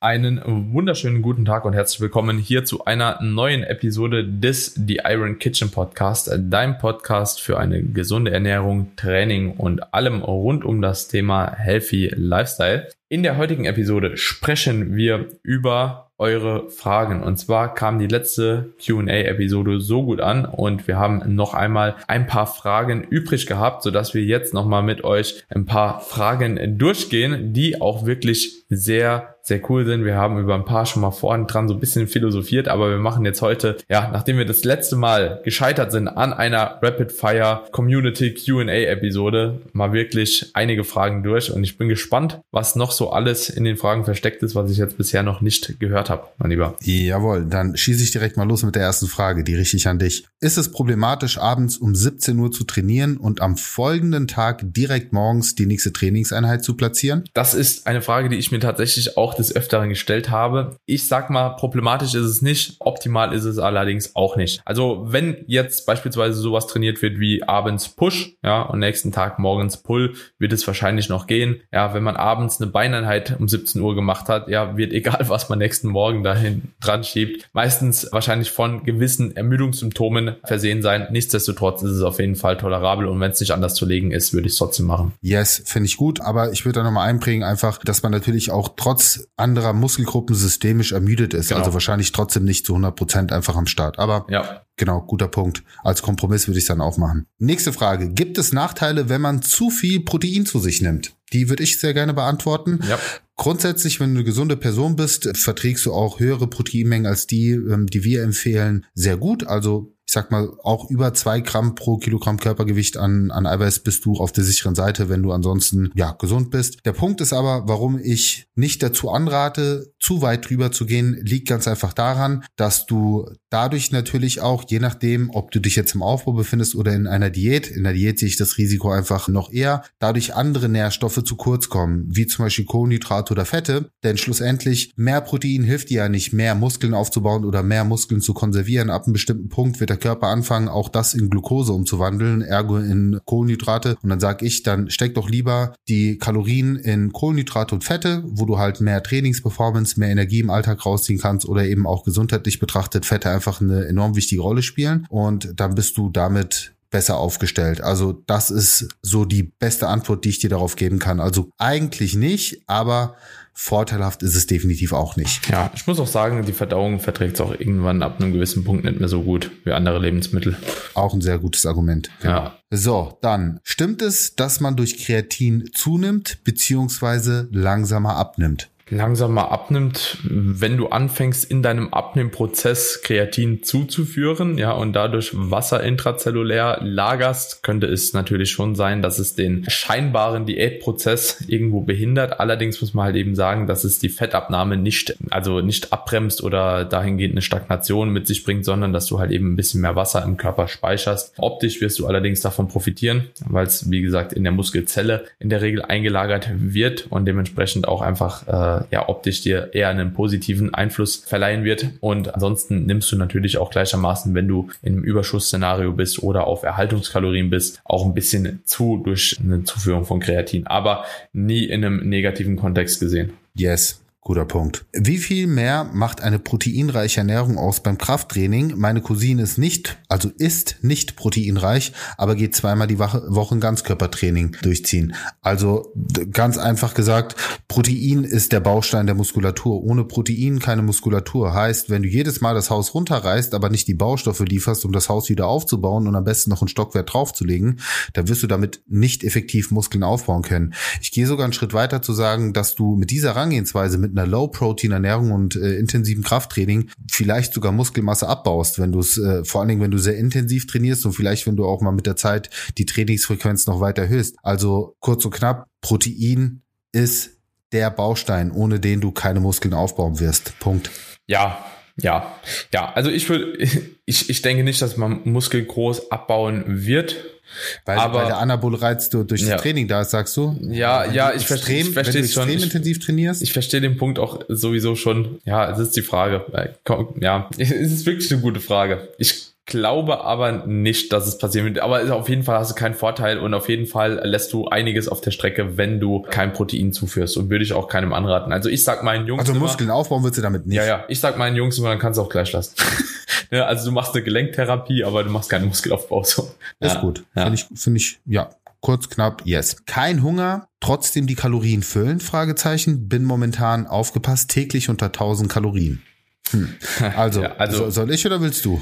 Einen wunderschönen guten Tag und herzlich willkommen hier zu einer neuen Episode des The Iron Kitchen Podcast, dein Podcast für eine gesunde Ernährung, Training und allem rund um das Thema Healthy Lifestyle. In der heutigen Episode sprechen wir über eure Fragen. Und zwar kam die letzte QA-Episode so gut an und wir haben noch einmal ein paar Fragen übrig gehabt, sodass wir jetzt nochmal mit euch ein paar Fragen durchgehen, die auch wirklich sehr sehr cool sind. Wir haben über ein paar schon mal vorhin dran so ein bisschen philosophiert, aber wir machen jetzt heute, ja, nachdem wir das letzte Mal gescheitert sind an einer Rapid Fire Community Q&A Episode, mal wirklich einige Fragen durch und ich bin gespannt, was noch so alles in den Fragen versteckt ist, was ich jetzt bisher noch nicht gehört habe, mein Lieber. Jawohl, dann schieße ich direkt mal los mit der ersten Frage, die richte ich an dich. Ist es problematisch, abends um 17 Uhr zu trainieren und am folgenden Tag direkt morgens die nächste Trainingseinheit zu platzieren? Das ist eine Frage, die ich mir tatsächlich auch des Öfteren gestellt habe. Ich sag mal, problematisch ist es nicht, optimal ist es allerdings auch nicht. Also wenn jetzt beispielsweise sowas trainiert wird wie abends Push, ja, und nächsten Tag morgens Pull, wird es wahrscheinlich noch gehen. Ja, wenn man abends eine Beineinheit um 17 Uhr gemacht hat, ja, wird egal, was man nächsten Morgen dahin dran schiebt, meistens wahrscheinlich von gewissen Ermüdungssymptomen versehen sein. Nichtsdestotrotz ist es auf jeden Fall tolerabel und wenn es nicht anders zu legen ist, würde ich es trotzdem machen. Yes, finde ich gut, aber ich würde da nochmal einbringen, einfach, dass man natürlich auch trotz anderer Muskelgruppen systemisch ermüdet ist. Genau. Also wahrscheinlich trotzdem nicht zu 100 Prozent einfach am Start. Aber ja. genau, guter Punkt. Als Kompromiss würde ich es dann auch machen. Nächste Frage. Gibt es Nachteile, wenn man zu viel Protein zu sich nimmt? Die würde ich sehr gerne beantworten. Ja. Grundsätzlich, wenn du eine gesunde Person bist, verträgst du auch höhere Proteinmengen als die, ähm, die wir empfehlen, sehr gut. Also ich sag mal, auch über zwei Gramm pro Kilogramm Körpergewicht an, an Eiweiß bist du auf der sicheren Seite, wenn du ansonsten, ja, gesund bist. Der Punkt ist aber, warum ich nicht dazu anrate, zu weit drüber zu gehen, liegt ganz einfach daran, dass du dadurch natürlich auch, je nachdem, ob du dich jetzt im Aufbau befindest oder in einer Diät, in der Diät sehe ich das Risiko einfach noch eher, dadurch andere Nährstoffe zu kurz kommen, wie zum Beispiel Kohlenhydrate oder Fette, denn schlussendlich mehr Protein hilft dir ja nicht, mehr Muskeln aufzubauen oder mehr Muskeln zu konservieren. Ab einem bestimmten Punkt wird der Körper anfangen, auch das in Glucose umzuwandeln, ergo in Kohlenhydrate. Und dann sage ich, dann steck doch lieber die Kalorien in Kohlenhydrate und Fette, wo du halt mehr Trainingsperformance, mehr Energie im Alltag rausziehen kannst oder eben auch gesundheitlich betrachtet Fette einfach eine enorm wichtige Rolle spielen. Und dann bist du damit besser aufgestellt. Also das ist so die beste Antwort, die ich dir darauf geben kann. Also eigentlich nicht, aber vorteilhaft ist es definitiv auch nicht. Ja, ich muss auch sagen, die Verdauung verträgt es auch irgendwann ab einem gewissen Punkt nicht mehr so gut wie andere Lebensmittel. Auch ein sehr gutes Argument. Genau. Ja. So, dann stimmt es, dass man durch Kreatin zunimmt beziehungsweise langsamer abnimmt langsamer abnimmt, wenn du anfängst in deinem Abnehmprozess Kreatin zuzuführen, ja, und dadurch Wasser intrazellulär lagerst, könnte es natürlich schon sein, dass es den scheinbaren Diätprozess irgendwo behindert. Allerdings muss man halt eben sagen, dass es die Fettabnahme nicht, also nicht abbremst oder dahingehend eine Stagnation mit sich bringt, sondern dass du halt eben ein bisschen mehr Wasser im Körper speicherst. Optisch wirst du allerdings davon profitieren, weil es, wie gesagt, in der Muskelzelle in der Regel eingelagert wird und dementsprechend auch einfach äh, ja optisch dir eher einen positiven Einfluss verleihen wird. Und ansonsten nimmst du natürlich auch gleichermaßen, wenn du einem Überschussszenario bist oder auf Erhaltungskalorien bist, auch ein bisschen zu durch eine Zuführung von Kreatin, aber nie in einem negativen Kontext gesehen. Yes, Guter Punkt. Wie viel mehr macht eine proteinreiche Ernährung aus beim Krafttraining? Meine Cousine ist nicht, also ist nicht proteinreich, aber geht zweimal die Woche ein Ganzkörpertraining durchziehen. Also ganz einfach gesagt, Protein ist der Baustein der Muskulatur. Ohne Protein keine Muskulatur. Heißt, wenn du jedes Mal das Haus runterreißt, aber nicht die Baustoffe lieferst, um das Haus wieder aufzubauen und am besten noch einen Stockwerk draufzulegen, dann wirst du damit nicht effektiv Muskeln aufbauen können. Ich gehe sogar einen Schritt weiter zu sagen, dass du mit dieser Herangehensweise mit einer Low-Protein-Ernährung und äh, intensiven Krafttraining vielleicht sogar Muskelmasse abbaust, wenn du es, äh, vor allen Dingen, wenn du sehr intensiv trainierst und vielleicht, wenn du auch mal mit der Zeit die Trainingsfrequenz noch weiter erhöhst. Also kurz und knapp, Protein ist der Baustein, ohne den du keine Muskeln aufbauen wirst. Punkt. Ja, ja, ja. Also ich würde, ich, ich denke nicht, dass man Muskel groß abbauen wird. Weil, aber, weil der Anabole Reiz durch das ja. Training da ist, sagst du? Ja, ja, ich verstehe, ich verstehe schon. extrem intensiv trainierst? Ich verstehe den Punkt auch sowieso schon. Ja, es ist die Frage. Ja, es ist wirklich eine gute Frage. Ich glaube aber nicht, dass es passieren wird. Aber auf jeden Fall hast du keinen Vorteil und auf jeden Fall lässt du einiges auf der Strecke, wenn du kein Protein zuführst und würde ich auch keinem anraten. Also ich sag meinen Jungs. Also Muskeln immer, aufbauen wird sie damit nicht. Ja, ja. Ich sag meinen Jungs immer, dann kannst du auch gleich lassen. ja, also du machst eine Gelenktherapie, aber du machst keinen Muskelaufbau. So. Ja, ist gut. Ja. Finde ich, finde ich, ja, kurz knapp, yes. Kein Hunger, trotzdem die Kalorien füllen? Fragezeichen. Bin momentan aufgepasst, täglich unter 1000 Kalorien. Hm. Also, ja, also soll ich oder willst du?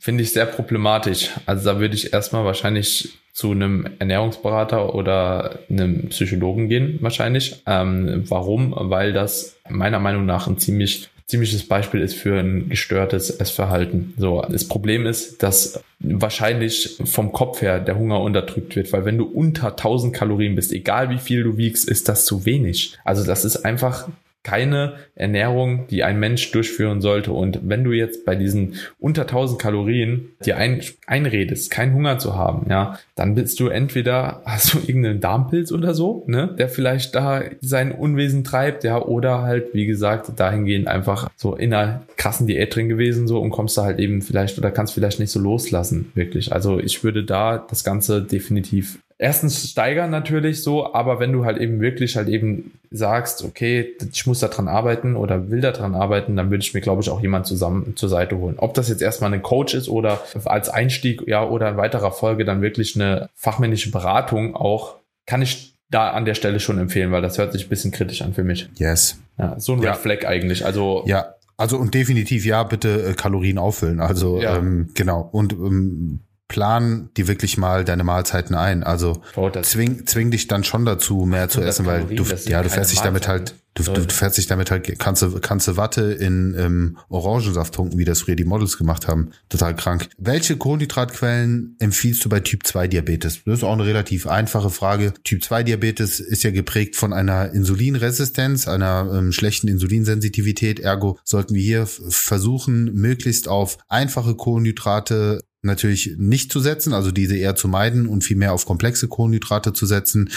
Finde ich sehr problematisch. Also da würde ich erstmal wahrscheinlich zu einem Ernährungsberater oder einem Psychologen gehen, wahrscheinlich. Ähm, warum? Weil das meiner Meinung nach ein ziemlich ziemliches Beispiel ist für ein gestörtes Essverhalten. So, das Problem ist, dass wahrscheinlich vom Kopf her der Hunger unterdrückt wird, weil wenn du unter 1000 Kalorien bist, egal wie viel du wiegst, ist das zu wenig. Also das ist einfach keine Ernährung, die ein Mensch durchführen sollte. Und wenn du jetzt bei diesen unter 1000 Kalorien dir ein, einredest, keinen Hunger zu haben, ja, dann bist du entweder, hast du irgendeinen Darmpilz oder so, ne, der vielleicht da sein Unwesen treibt, ja, oder halt, wie gesagt, dahingehend einfach so in einer krassen Diät drin gewesen, so, und kommst da halt eben vielleicht oder kannst vielleicht nicht so loslassen, wirklich. Also ich würde da das Ganze definitiv erstens steigern natürlich so, aber wenn du halt eben wirklich halt eben sagst, okay, ich muss da dran arbeiten oder will da dran arbeiten, dann würde ich mir, glaube ich, auch jemand zusammen zur Seite holen. Ob das jetzt erstmal ein Coach ist oder als Einstieg, ja, oder in weiterer Folge dann wirklich eine fachmännische Beratung auch, kann ich da an der Stelle schon empfehlen, weil das hört sich ein bisschen kritisch an für mich. Yes. Ja, so ein Red ja. Flag eigentlich. Also ja, also und definitiv ja, bitte äh, Kalorien auffüllen. Also ja. ähm, genau und ähm, plan die wirklich mal deine Mahlzeiten ein. Also oh, zwing, zwing dich dann schon dazu, mehr zu essen, weil du, ja, du fährst dich damit halt, du, du fährst dich damit halt, kannst du, kannst du Watte in ähm, Orangensaft tunken, wie das früher die Models gemacht haben. Total krank. Welche Kohlenhydratquellen empfiehlst du bei Typ 2 Diabetes? Das ist auch eine relativ einfache Frage. Typ 2 Diabetes ist ja geprägt von einer Insulinresistenz, einer ähm, schlechten Insulinsensitivität. Ergo sollten wir hier versuchen, möglichst auf einfache Kohlenhydrate natürlich nicht zu setzen, also diese eher zu meiden und viel mehr auf komplexe Kohlenhydrate zu setzen,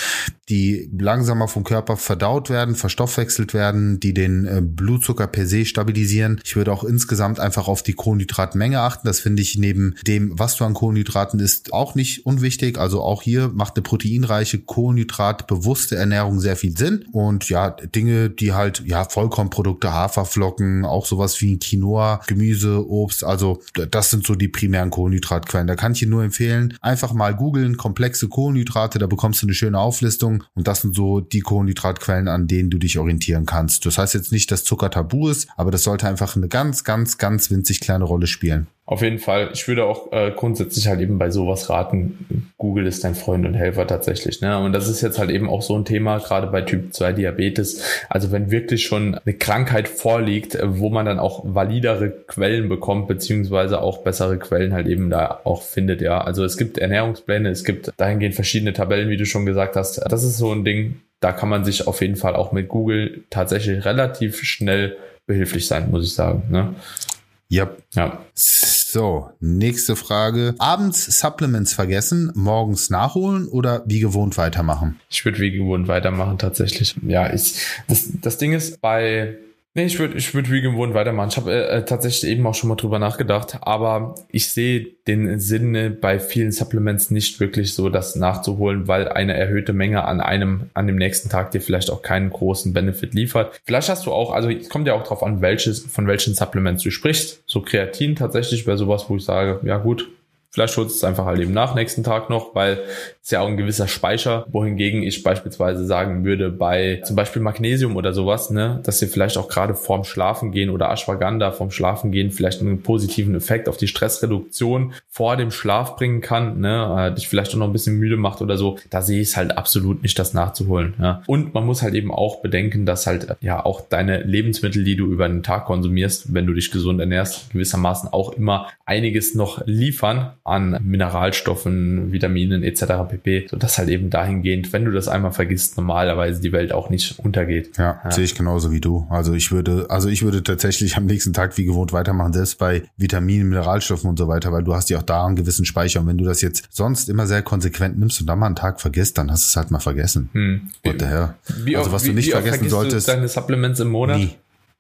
die langsamer vom Körper verdaut werden, verstoffwechselt werden, die den äh, Blutzucker per se stabilisieren. Ich würde auch insgesamt einfach auf die Kohlenhydratmenge achten. Das finde ich neben dem, was du an Kohlenhydraten isst, auch nicht unwichtig. Also auch hier macht eine proteinreiche, kohlenhydratbewusste Ernährung sehr viel Sinn. Und ja, Dinge, die halt, ja, Vollkornprodukte, Haferflocken, auch sowas wie Quinoa, Gemüse, Obst, also das sind so die primären Kohlenhydrate. Kohlenhydratquellen. Da kann ich dir nur empfehlen, einfach mal googeln, komplexe Kohlenhydrate, da bekommst du eine schöne Auflistung und das sind so die Kohlenhydratquellen, an denen du dich orientieren kannst. Das heißt jetzt nicht, dass Zucker tabu ist, aber das sollte einfach eine ganz, ganz, ganz winzig kleine Rolle spielen. Auf jeden Fall. Ich würde auch äh, grundsätzlich halt eben bei sowas raten. Google ist dein Freund und Helfer tatsächlich. Ne? Und das ist jetzt halt eben auch so ein Thema, gerade bei Typ 2 Diabetes. Also wenn wirklich schon eine Krankheit vorliegt, äh, wo man dann auch validere Quellen bekommt, beziehungsweise auch bessere Quellen halt eben da auch findet. Ja, also es gibt Ernährungspläne, es gibt dahingehend verschiedene Tabellen, wie du schon gesagt hast. Das ist so ein Ding, da kann man sich auf jeden Fall auch mit Google tatsächlich relativ schnell behilflich sein, muss ich sagen. Ne? Yep. Ja. So, nächste Frage. Abends Supplements vergessen, morgens nachholen oder wie gewohnt weitermachen? Ich würde wie gewohnt weitermachen, tatsächlich. Ja, ich, das, das Ding ist, bei Nee, ich würde ich würd wie gewohnt weitermachen. Ich habe äh, tatsächlich eben auch schon mal drüber nachgedacht, aber ich sehe den Sinn bei vielen Supplements nicht wirklich so, das nachzuholen, weil eine erhöhte Menge an einem, an dem nächsten Tag dir vielleicht auch keinen großen Benefit liefert. Vielleicht hast du auch, also es kommt ja auch drauf an, welches, von welchen Supplements du sprichst. So Kreatin tatsächlich wäre sowas, wo ich sage, ja gut, Vielleicht es einfach halt eben nach nächsten Tag noch, weil es ja auch ein gewisser Speicher, wohingegen ich beispielsweise sagen würde, bei zum Beispiel Magnesium oder sowas, ne, dass ihr vielleicht auch gerade vorm Schlafen gehen oder Ashwagandha vorm Schlafen gehen vielleicht einen positiven Effekt auf die Stressreduktion vor dem Schlaf bringen kann, ne, äh, dich vielleicht auch noch ein bisschen müde macht oder so. Da sehe ich es halt absolut nicht, das nachzuholen. Ja. Und man muss halt eben auch bedenken, dass halt ja auch deine Lebensmittel, die du über den Tag konsumierst, wenn du dich gesund ernährst, gewissermaßen auch immer einiges noch liefern an Mineralstoffen, Vitaminen etc. pp, sodass halt eben dahingehend, wenn du das einmal vergisst, normalerweise die Welt auch nicht untergeht. Ja, ja. sehe ich genauso wie du. Also ich würde, also ich würde tatsächlich am nächsten Tag wie gewohnt weitermachen, selbst bei Vitaminen, Mineralstoffen und so weiter, weil du hast ja auch da einen gewissen Speicher und wenn du das jetzt sonst immer sehr konsequent nimmst und dann mal einen Tag vergisst, dann hast du es halt mal vergessen. Hm. What the hell? Wie also was wie, du nicht vergessen solltest. Du deine Supplements im Monat? Nie.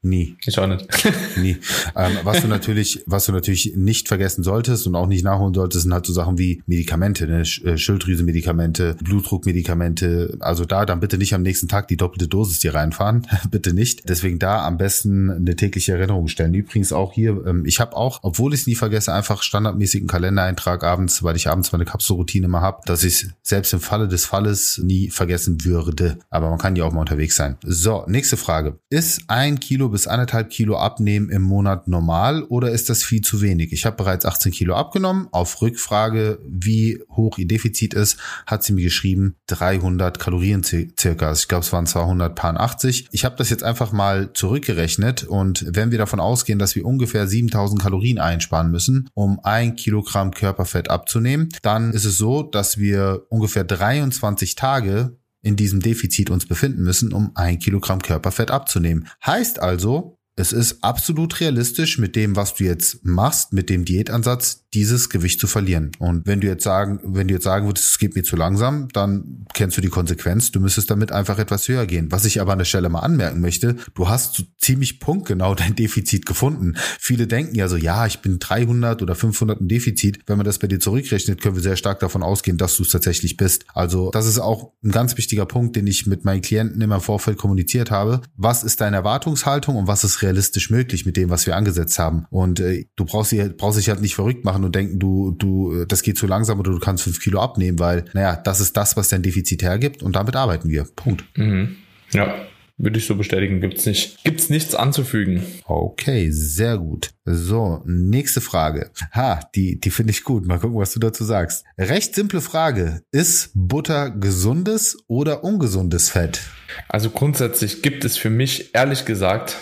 Nie. Ich auch nicht. Nie. Ähm, was du natürlich, was du natürlich nicht vergessen solltest und auch nicht nachholen solltest, sind halt so Sachen wie Medikamente, ne? Äh, Schilddrüse-Medikamente, Blutdruckmedikamente. Also da dann bitte nicht am nächsten Tag die doppelte Dosis dir reinfahren. bitte nicht. Deswegen da am besten eine tägliche Erinnerung stellen. Übrigens auch hier, ähm, ich habe auch, obwohl ich es nie vergesse, einfach standardmäßigen Kalendereintrag abends, weil ich abends meine Kapselroutine immer habe, dass ich selbst im Falle des Falles nie vergessen würde. Aber man kann ja auch mal unterwegs sein. So, nächste Frage. Ist ein Kilo bis anderthalb Kilo abnehmen im Monat normal oder ist das viel zu wenig? Ich habe bereits 18 Kilo abgenommen. Auf Rückfrage, wie hoch ihr Defizit ist, hat sie mir geschrieben 300 Kalorien circa. Ich glaube, es waren 280. Ich habe das jetzt einfach mal zurückgerechnet und wenn wir davon ausgehen, dass wir ungefähr 7000 Kalorien einsparen müssen, um ein Kilogramm Körperfett abzunehmen, dann ist es so, dass wir ungefähr 23 Tage in diesem Defizit uns befinden müssen, um ein Kilogramm Körperfett abzunehmen. Heißt also, es ist absolut realistisch mit dem, was du jetzt machst, mit dem Diätansatz, dieses Gewicht zu verlieren. Und wenn du jetzt sagen, wenn du jetzt sagen würdest, es geht mir zu langsam, dann kennst du die Konsequenz. Du müsstest damit einfach etwas höher gehen. Was ich aber an der Stelle mal anmerken möchte, du hast so ziemlich punktgenau dein Defizit gefunden. Viele denken ja so, ja, ich bin 300 oder 500 im Defizit. Wenn man das bei dir zurückrechnet, können wir sehr stark davon ausgehen, dass du es tatsächlich bist. Also das ist auch ein ganz wichtiger Punkt, den ich mit meinen Klienten immer im Vorfeld kommuniziert habe. Was ist deine Erwartungshaltung und was ist realistisch möglich mit dem, was wir angesetzt haben. Und äh, du brauchst, brauchst dich halt nicht verrückt machen und denken, du, du, äh, das geht zu langsam oder du kannst fünf Kilo abnehmen, weil, naja, das ist das, was dein Defizit hergibt und damit arbeiten wir. Punkt. Mhm. Ja. Würde ich so bestätigen, gibt's nicht. Gibt's nichts anzufügen. Okay, sehr gut. So, nächste Frage. Ha, die, die finde ich gut. Mal gucken, was du dazu sagst. Recht simple Frage. Ist Butter gesundes oder ungesundes Fett? Also grundsätzlich gibt es für mich, ehrlich gesagt,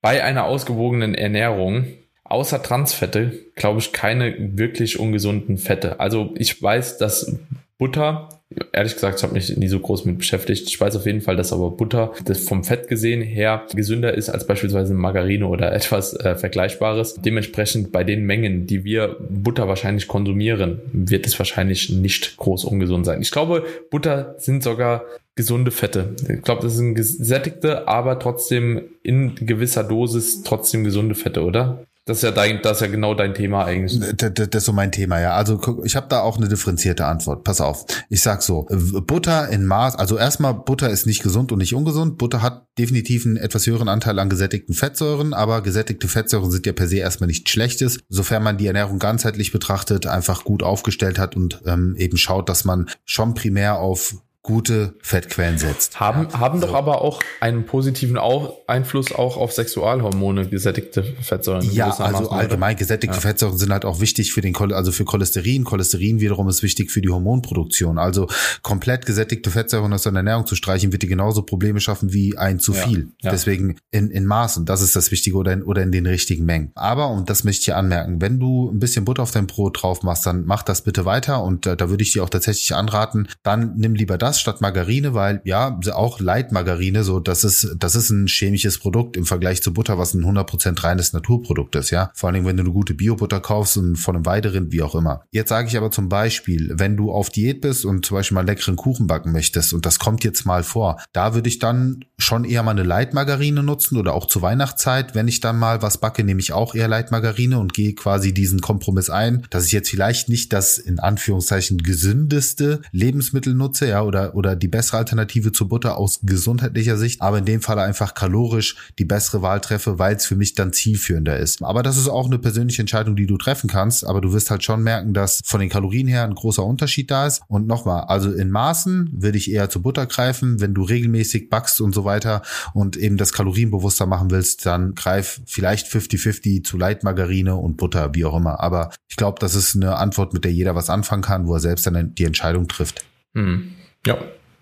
bei einer ausgewogenen Ernährung außer Transfette, glaube ich, keine wirklich ungesunden Fette. Also ich weiß, dass Butter, ehrlich gesagt, ich habe mich nie so groß mit beschäftigt. Ich weiß auf jeden Fall, dass aber Butter das vom Fett gesehen her gesünder ist als beispielsweise Margarine oder etwas äh, Vergleichbares. Dementsprechend bei den Mengen, die wir Butter wahrscheinlich konsumieren, wird es wahrscheinlich nicht groß ungesund sein. Ich glaube, Butter sind sogar gesunde Fette. Ich glaube, das sind gesättigte, aber trotzdem in gewisser Dosis trotzdem gesunde Fette, oder? Das ist ja dein, das ist ja genau dein Thema eigentlich. Das, das, das ist so mein Thema, ja. Also ich habe da auch eine differenzierte Antwort. Pass auf. Ich sag so, Butter in Maß, also erstmal Butter ist nicht gesund und nicht ungesund. Butter hat definitiv einen etwas höheren Anteil an gesättigten Fettsäuren, aber gesättigte Fettsäuren sind ja per se erstmal nichts Schlechtes, sofern man die Ernährung ganzheitlich betrachtet, einfach gut aufgestellt hat und ähm, eben schaut, dass man schon primär auf gute Fettquellen setzt. Haben, ja. haben so. doch aber auch einen positiven auch Einfluss auch auf Sexualhormone, gesättigte Fettsäuren. Ja, also allgemein gesättigte ja. Fettsäuren sind halt auch wichtig für den, also für Cholesterin. Cholesterin wiederum ist wichtig für die Hormonproduktion. Also komplett gesättigte Fettsäuren aus deiner Ernährung zu streichen, wird dir genauso Probleme schaffen wie ein zu viel. Ja. Deswegen in, in Maßen, das ist das Wichtige oder in, oder in den richtigen Mengen. Aber, und das möchte ich hier anmerken, wenn du ein bisschen Butter auf dein Brot drauf machst, dann mach das bitte weiter und äh, da würde ich dir auch tatsächlich anraten, dann nimm lieber das statt Margarine, weil ja, auch Leitmargarine, so das ist das ist ein chemisches Produkt im Vergleich zu Butter, was ein 100% reines Naturprodukt ist, ja. Vor allem, wenn du eine gute Biobutter kaufst und von einem Weiderind, wie auch immer. Jetzt sage ich aber zum Beispiel, wenn du auf Diät bist und zum Beispiel mal leckeren Kuchen backen möchtest und das kommt jetzt mal vor, da würde ich dann schon eher mal eine Leitmargarine nutzen oder auch zur Weihnachtszeit, wenn ich dann mal was backe, nehme ich auch eher Leitmargarine und gehe quasi diesen Kompromiss ein, dass ich jetzt vielleicht nicht das in Anführungszeichen gesündeste Lebensmittel nutze, ja, oder oder, die bessere Alternative zu Butter aus gesundheitlicher Sicht, aber in dem Fall einfach kalorisch die bessere Wahl treffe, weil es für mich dann zielführender ist. Aber das ist auch eine persönliche Entscheidung, die du treffen kannst, aber du wirst halt schon merken, dass von den Kalorien her ein großer Unterschied da ist. Und nochmal, also in Maßen würde ich eher zu Butter greifen, wenn du regelmäßig backst und so weiter und eben das kalorienbewusster machen willst, dann greif vielleicht 50-50 zu Leitmargarine und Butter, wie auch immer. Aber ich glaube, das ist eine Antwort, mit der jeder was anfangen kann, wo er selbst dann die Entscheidung trifft. Hm. Ja,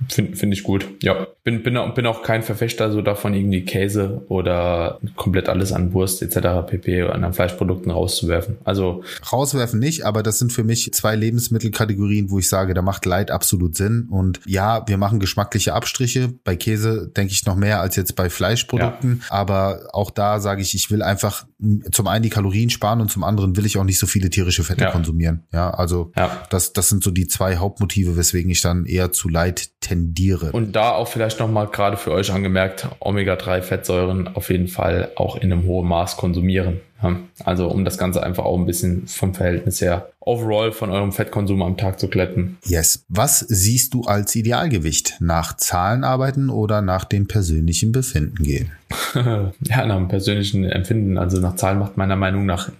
Finde find ich gut. Ja, bin, bin, bin auch kein Verfechter so davon, irgendwie Käse oder komplett alles an Wurst etc. pp. an Fleischprodukten rauszuwerfen. Also rauswerfen nicht, aber das sind für mich zwei Lebensmittelkategorien, wo ich sage, da macht Leid absolut Sinn. Und ja, wir machen geschmackliche Abstriche. Bei Käse denke ich noch mehr als jetzt bei Fleischprodukten. Ja. Aber auch da sage ich, ich will einfach zum einen die Kalorien sparen und zum anderen will ich auch nicht so viele tierische Fette ja. konsumieren. Ja, also ja. das, das sind so die zwei Hauptmotive, weswegen ich dann eher zu Light tendiere. Und da auch vielleicht nochmal gerade für euch angemerkt, Omega-3-Fettsäuren auf jeden Fall auch in einem hohen Maß konsumieren. Also um das Ganze einfach auch ein bisschen vom Verhältnis her overall von eurem Fettkonsum am Tag zu glätten. Yes. Was siehst du als Idealgewicht? Nach Zahlen arbeiten oder nach dem persönlichen Befinden gehen? ja, nach dem persönlichen Empfinden. Also nach Zahlen macht meiner Meinung nach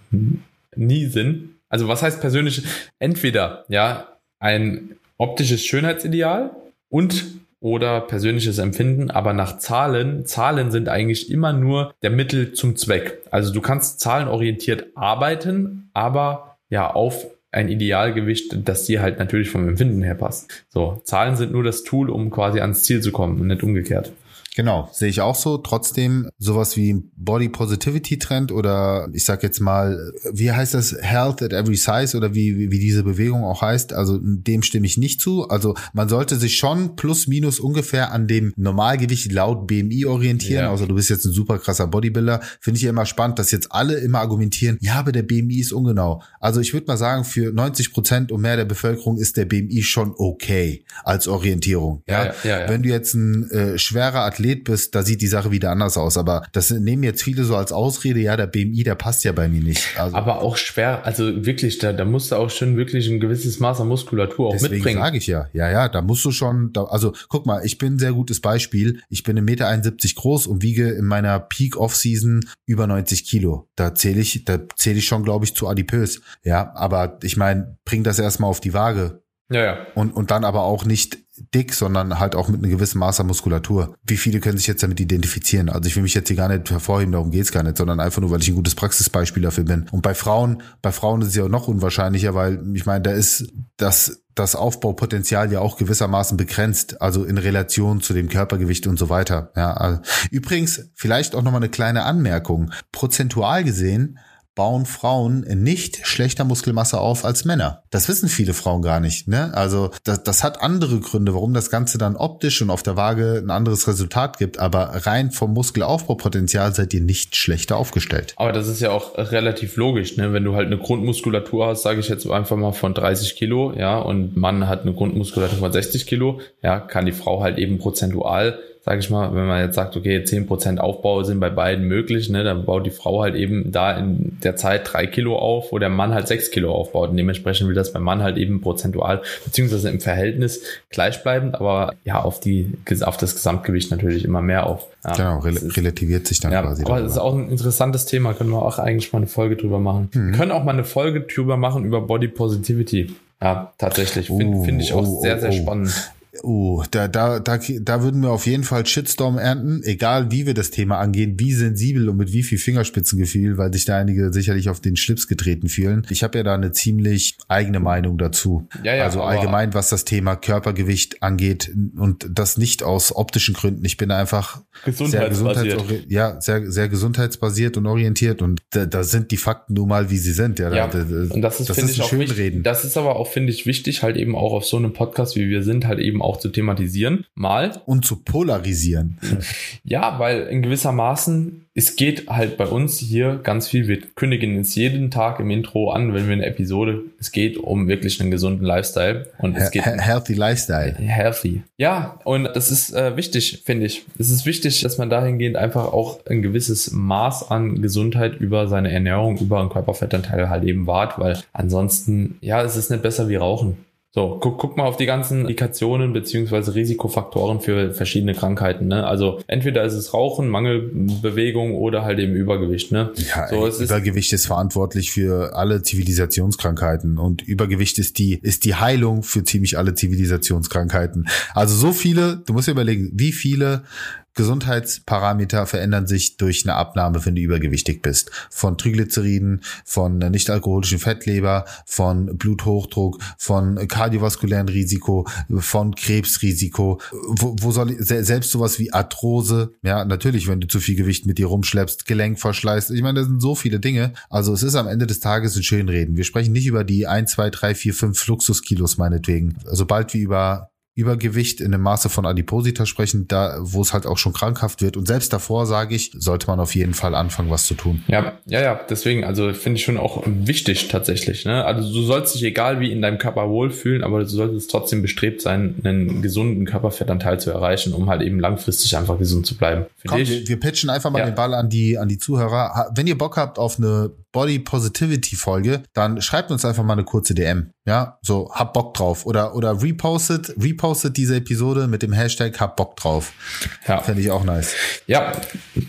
nie Sinn. Also was heißt persönlich? Entweder, ja, ein optisches Schönheitsideal und oder persönliches Empfinden, aber nach Zahlen, Zahlen sind eigentlich immer nur der Mittel zum Zweck. Also du kannst zahlenorientiert arbeiten, aber ja auf ein Idealgewicht, das dir halt natürlich vom Empfinden her passt. So, Zahlen sind nur das Tool, um quasi ans Ziel zu kommen und nicht umgekehrt. Genau, sehe ich auch so. Trotzdem sowas wie Body Positivity Trend oder ich sag jetzt mal, wie heißt das? Health at every size oder wie, wie, diese Bewegung auch heißt. Also dem stimme ich nicht zu. Also man sollte sich schon plus minus ungefähr an dem Normalgewicht laut BMI orientieren. Ja. Also du bist jetzt ein super krasser Bodybuilder. Finde ich ja immer spannend, dass jetzt alle immer argumentieren, ja, aber der BMI ist ungenau. Also ich würde mal sagen, für 90 Prozent und mehr der Bevölkerung ist der BMI schon okay als Orientierung. Ja, ja, ja, ja. wenn du jetzt ein äh, schwerer Athlet Athlet bist, da sieht die Sache wieder anders aus. Aber das nehmen jetzt viele so als Ausrede, ja, der BMI, der passt ja bei mir nicht. Also, aber auch schwer, also wirklich, da, da musst du auch schon wirklich ein gewisses Maß an Muskulatur auch deswegen mitbringen. sage ich ja, ja, ja, da musst du schon, da, also guck mal, ich bin ein sehr gutes Beispiel. Ich bin 1,71 Meter groß und wiege in meiner Peak-Off-Season über 90 Kilo. Da zähle ich, da zähle ich schon, glaube ich, zu adipös. Ja, aber ich meine, bring das erstmal auf die Waage. Ja, ja. Und, und dann aber auch nicht dick, sondern halt auch mit einem gewissen Maß an Muskulatur. Wie viele können sich jetzt damit identifizieren? Also ich will mich jetzt hier gar nicht hervorheben, darum geht's gar nicht, sondern einfach nur, weil ich ein gutes Praxisbeispiel dafür bin. Und bei Frauen, bei Frauen ist es ja noch unwahrscheinlicher, weil ich meine, da ist das das Aufbaupotenzial ja auch gewissermaßen begrenzt, also in Relation zu dem Körpergewicht und so weiter. Ja, also übrigens vielleicht auch noch mal eine kleine Anmerkung. Prozentual gesehen bauen Frauen nicht schlechter Muskelmasse auf als Männer. Das wissen viele Frauen gar nicht. Ne? Also das, das hat andere Gründe, warum das Ganze dann optisch und auf der Waage ein anderes Resultat gibt. Aber rein vom Muskelaufbaupotenzial seid ihr nicht schlechter aufgestellt. Aber das ist ja auch relativ logisch, ne? wenn du halt eine Grundmuskulatur hast, sage ich jetzt einfach mal von 30 Kilo, ja, und Mann hat eine Grundmuskulatur von 60 Kilo, ja, kann die Frau halt eben prozentual sage ich mal, wenn man jetzt sagt, okay, zehn Prozent Aufbau sind bei beiden möglich, ne, dann baut die Frau halt eben da in der Zeit drei Kilo auf, wo der Mann halt sechs Kilo aufbaut. Und dementsprechend will das beim Mann halt eben prozentual beziehungsweise im Verhältnis gleichbleibend, aber ja, auf die, auf das Gesamtgewicht natürlich immer mehr auf. Ja, genau, rel relativiert sich dann ja, quasi. Aber das ist auch ein interessantes Thema, können wir auch eigentlich mal eine Folge drüber machen. Mhm. Wir können auch mal eine Folge drüber machen über Body Positivity. Ja, tatsächlich. Finde find ich auch oh, sehr, sehr oh, oh. spannend. Uh, da, da, da, da würden wir auf jeden Fall Shitstorm ernten, egal wie wir das Thema angehen, wie sensibel und mit wie viel Fingerspitzengefühl, weil sich da einige sicherlich auf den Schlips getreten fühlen. Ich habe ja da eine ziemlich eigene Meinung dazu. Ja, ja, also allgemein, was das Thema Körpergewicht angeht und das nicht aus optischen Gründen. Ich bin einfach sehr gesundheitsbasiert. Ja, sehr, sehr gesundheitsbasiert und orientiert und da, da sind die Fakten nun mal, wie sie sind. Ja, ja da, da, und das ist, das ist ich, auch wichtig, Das ist aber auch, finde ich, wichtig, halt eben auch auf so einem Podcast, wie wir sind, halt eben auch zu thematisieren. Mal. Und zu polarisieren. Ja, weil in gewisser Maßen, es geht halt bei uns hier ganz viel. Wir kündigen es jeden Tag im Intro an, wenn wir eine Episode, es geht um wirklich einen gesunden Lifestyle. Und es geht. Healthy Lifestyle. Healthy. Ja, und das ist äh, wichtig, finde ich. Es ist wichtig, dass man dahingehend einfach auch ein gewisses Maß an Gesundheit über seine Ernährung, über einen Körperfettanteil halt eben wahrt, weil ansonsten, ja, es ist nicht besser wie Rauchen. So, guck, guck mal auf die ganzen Indikationen beziehungsweise Risikofaktoren für verschiedene Krankheiten. Ne? Also entweder ist es Rauchen, Mangelbewegung oder halt eben Übergewicht. Ne? Ja, so, ey, Übergewicht ist, ist verantwortlich für alle Zivilisationskrankheiten und Übergewicht ist die ist die Heilung für ziemlich alle Zivilisationskrankheiten. Also so viele, du musst dir überlegen, wie viele Gesundheitsparameter verändern sich durch eine Abnahme, wenn du übergewichtig bist. Von Triglyceriden, von nicht-alkoholischen Fettleber, von Bluthochdruck, von kardiovaskulären Risiko, von Krebsrisiko. Wo, wo soll ich, selbst sowas wie Arthrose, ja, natürlich, wenn du zu viel Gewicht mit dir rumschleppst, Gelenkverschleiß. Ich meine, das sind so viele Dinge. Also es ist am Ende des Tages ein Schönreden. Wir sprechen nicht über die 1, 2, 3, 4, 5 Luxuskilos meinetwegen. Sobald wir über Übergewicht in einem Maße von Adipositas sprechen, da wo es halt auch schon krankhaft wird. Und selbst davor sage ich, sollte man auf jeden Fall anfangen, was zu tun. Ja, ja, ja. Deswegen, also finde ich schon auch wichtig tatsächlich. Ne? Also du sollst dich egal wie in deinem Körper wohlfühlen, aber du solltest trotzdem bestrebt sein, einen gesunden Körperfettanteil zu erreichen, um halt eben langfristig einfach gesund zu bleiben. Komm, wir, wir pitchen einfach mal ja. den Ball an die an die Zuhörer. Wenn ihr Bock habt auf eine Body Positivity Folge, dann schreibt uns einfach mal eine kurze DM. Ja, so hab Bock drauf oder oder repostet repostet diese Episode mit dem Hashtag hab Bock drauf. Ja, fände ich auch nice. Ja,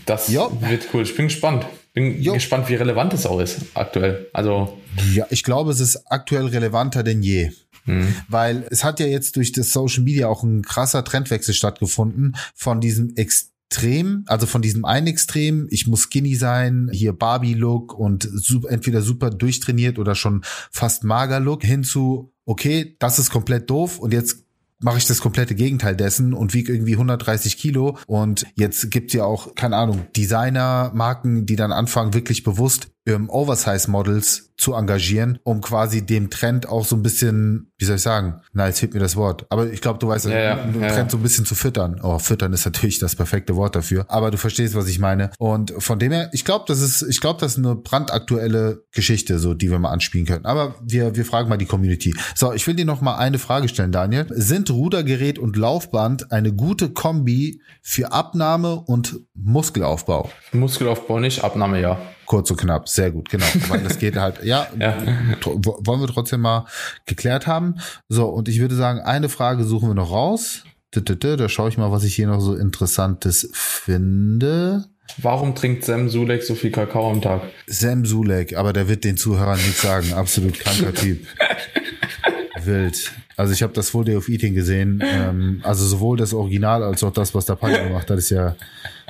das jo. wird cool. Ich bin gespannt. Bin jo. gespannt, wie relevant es auch ist aktuell. Also ja, ich glaube, es ist aktuell relevanter denn je. Mhm. Weil es hat ja jetzt durch das Social Media auch ein krasser Trendwechsel stattgefunden von diesem extrem Extrem, also von diesem einen Extrem, ich muss skinny sein, hier Barbie-Look und super, entweder super durchtrainiert oder schon fast mager Look, hin zu, okay, das ist komplett doof und jetzt mache ich das komplette Gegenteil dessen und wiege irgendwie 130 Kilo. Und jetzt gibt's ja auch, keine Ahnung, Designer-Marken, die dann anfangen, wirklich bewusst ähm, Oversize-Models zu engagieren, um quasi dem Trend auch so ein bisschen, wie soll ich sagen, na, jetzt fehlt mir das Wort, aber ich glaube, du weißt, ja, ja, den ja, Trend so ein bisschen zu füttern. Oh, füttern ist natürlich das perfekte Wort dafür, aber du verstehst, was ich meine. Und von dem her, ich glaube, das ist, ich glaube, das ist eine brandaktuelle Geschichte, so, die wir mal anspielen können. Aber wir, wir fragen mal die Community. So, ich will dir noch mal eine Frage stellen, Daniel. Sind Rudergerät und Laufband eine gute Kombi für Abnahme und Muskelaufbau? Muskelaufbau nicht, Abnahme ja. Kurz und knapp, sehr gut, genau. Weil das geht halt, ja, ja. wollen wir trotzdem mal geklärt haben. So, und ich würde sagen, eine Frage suchen wir noch raus. Da schaue ich mal, was ich hier noch so Interessantes finde. Warum trinkt Sam Sulek so viel Kakao am Tag? Sam Sulek, aber der wird den Zuhörern nichts sagen. Absolut kranker Typ. Wild. Also ich habe das Full Day of Eating gesehen. Ähm, also sowohl das Original als auch das, was der Pani gemacht hat, ist ja,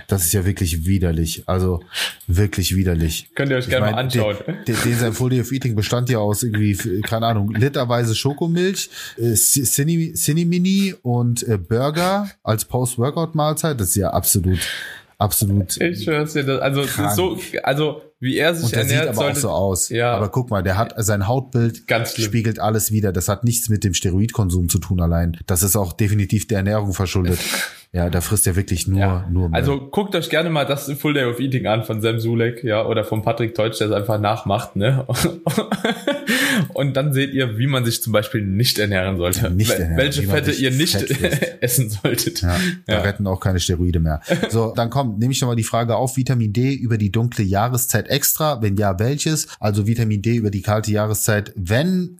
das ist ja wirklich widerlich. Also wirklich widerlich. Könnt ihr euch gerne mal anschauen. Den, den, sein Day of Eating bestand ja aus irgendwie, keine Ahnung, literweise Schokomilch, äh, Cinnamini und äh, Burger als Post-Workout-Mahlzeit. Das ist ja absolut absolut. Ich schwör's dir, das, also krank. so, also wie er sich und der ernährt, sieht aber auch so aus. Ja. Aber guck mal, der hat sein Hautbild Ganz spiegelt alles wieder. Das hat nichts mit dem Steroidkonsum zu tun allein. Das ist auch definitiv der Ernährung verschuldet. ja, da frisst er wirklich nur ja. nur. Mehr. Also guckt euch gerne mal das Full Day of Eating an von Sam Sulek, ja, oder von Patrick Teutsch, der es einfach nachmacht, ne? und dann seht ihr, wie man sich zum Beispiel nicht ernähren sollte. Nicht ernähren, Welche Fette ihr nicht essen solltet. Ja, da ja. retten auch keine Steroide mehr. So, dann kommt, nehme ich nochmal die Frage auf, Vitamin D über die dunkle Jahreszeit extra? Wenn ja, welches? Also Vitamin D über die kalte Jahreszeit, wenn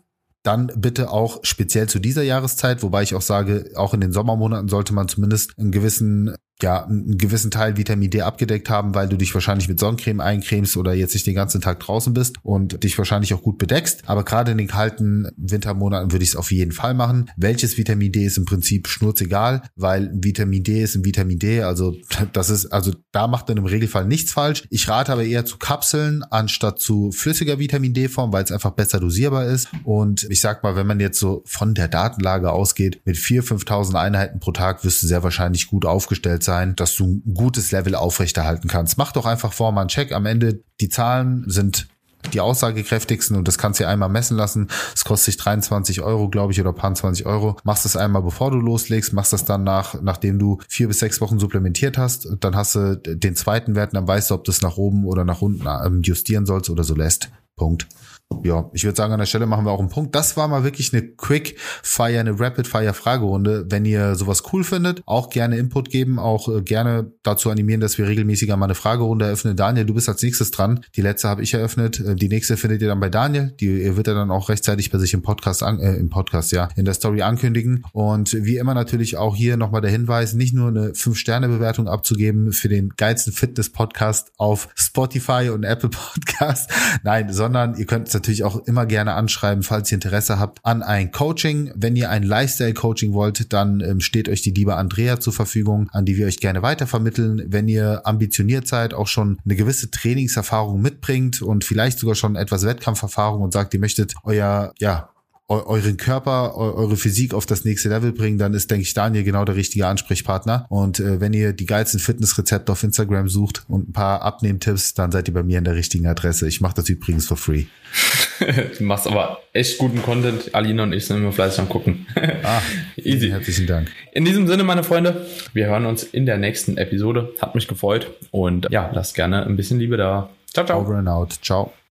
dann bitte auch speziell zu dieser Jahreszeit, wobei ich auch sage, auch in den Sommermonaten sollte man zumindest einen gewissen ja, einen gewissen Teil Vitamin D abgedeckt haben, weil du dich wahrscheinlich mit Sonnencreme eincremst oder jetzt nicht den ganzen Tag draußen bist und dich wahrscheinlich auch gut bedeckst. Aber gerade in den kalten Wintermonaten würde ich es auf jeden Fall machen. Welches Vitamin D ist im Prinzip schnurzegal, weil Vitamin D ist ein Vitamin D. Also das ist, also da macht man im Regelfall nichts falsch. Ich rate aber eher zu Kapseln anstatt zu flüssiger Vitamin D-Form, weil es einfach besser dosierbar ist. Und ich sag mal, wenn man jetzt so von der Datenlage ausgeht, mit 4.000, 5.000 Einheiten pro Tag wirst du sehr wahrscheinlich gut aufgestellt sein, dass du ein gutes Level aufrechterhalten kannst. Mach doch einfach vor mal einen Check. Am Ende, die Zahlen sind die aussagekräftigsten und das kannst du einmal messen lassen. Es kostet sich 23 Euro, glaube ich, oder paar 20 Euro. Machst das einmal, bevor du loslegst, machst das dann nach, nachdem du vier bis sechs Wochen supplementiert hast. Dann hast du den zweiten Wert, dann weißt du, ob du es nach oben oder nach unten ähm, justieren sollst oder so lässt. Punkt ja, ich würde sagen, an der Stelle machen wir auch einen Punkt. Das war mal wirklich eine Quick Fire, eine Rapid Fire Fragerunde. Wenn ihr sowas cool findet, auch gerne Input geben, auch äh, gerne dazu animieren, dass wir regelmäßiger mal eine Fragerunde eröffnen. Daniel, du bist als nächstes dran. Die letzte habe ich eröffnet. Äh, die nächste findet ihr dann bei Daniel. Die wird er dann auch rechtzeitig bei sich im Podcast an, äh, im Podcast, ja, in der Story ankündigen. Und wie immer natürlich auch hier nochmal der Hinweis, nicht nur eine 5-Sterne-Bewertung abzugeben für den geilsten Fitness-Podcast auf Spotify und Apple Podcast. Nein, sondern ihr könnt natürlich auch immer gerne anschreiben, falls ihr Interesse habt an ein Coaching. Wenn ihr ein Lifestyle-Coaching wollt, dann ähm, steht euch die liebe Andrea zur Verfügung, an die wir euch gerne weitervermitteln. Wenn ihr ambitioniert seid, auch schon eine gewisse Trainingserfahrung mitbringt und vielleicht sogar schon etwas Wettkampferfahrung und sagt, ihr möchtet euer, ja, euren Körper, eure Physik auf das nächste Level bringen, dann ist, denke ich, Daniel genau der richtige Ansprechpartner. Und äh, wenn ihr die geilsten Fitnessrezepte auf Instagram sucht und ein paar Abnehmtipps, dann seid ihr bei mir in der richtigen Adresse. Ich mache das übrigens for free. du machst aber echt guten Content. Alina und ich sind immer fleißig am gucken. ah, easy. Herzlichen Dank. In diesem Sinne, meine Freunde, wir hören uns in der nächsten Episode. Hat mich gefreut und ja, lasst gerne ein bisschen Liebe da. Ciao, ciao. Over and out. Ciao.